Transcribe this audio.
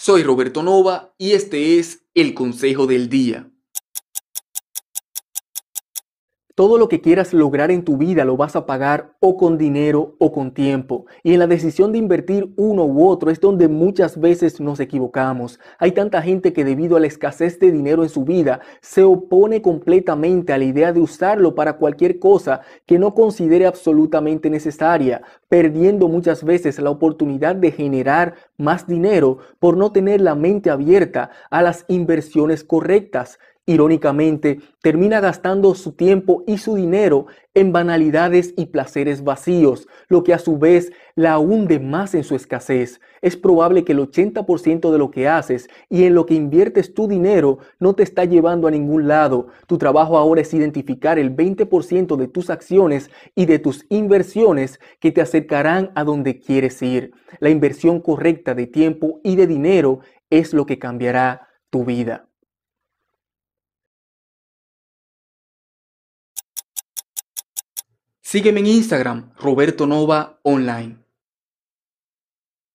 Soy Roberto Nova y este es el Consejo del Día. Todo lo que quieras lograr en tu vida lo vas a pagar o con dinero o con tiempo. Y en la decisión de invertir uno u otro es donde muchas veces nos equivocamos. Hay tanta gente que debido a la escasez de dinero en su vida se opone completamente a la idea de usarlo para cualquier cosa que no considere absolutamente necesaria, perdiendo muchas veces la oportunidad de generar más dinero por no tener la mente abierta a las inversiones correctas. Irónicamente, termina gastando su tiempo y su dinero en banalidades y placeres vacíos, lo que a su vez la hunde más en su escasez. Es probable que el 80% de lo que haces y en lo que inviertes tu dinero no te está llevando a ningún lado. Tu trabajo ahora es identificar el 20% de tus acciones y de tus inversiones que te acercarán a donde quieres ir. La inversión correcta de tiempo y de dinero es lo que cambiará tu vida. Sígueme en Instagram, Roberto Nova Online.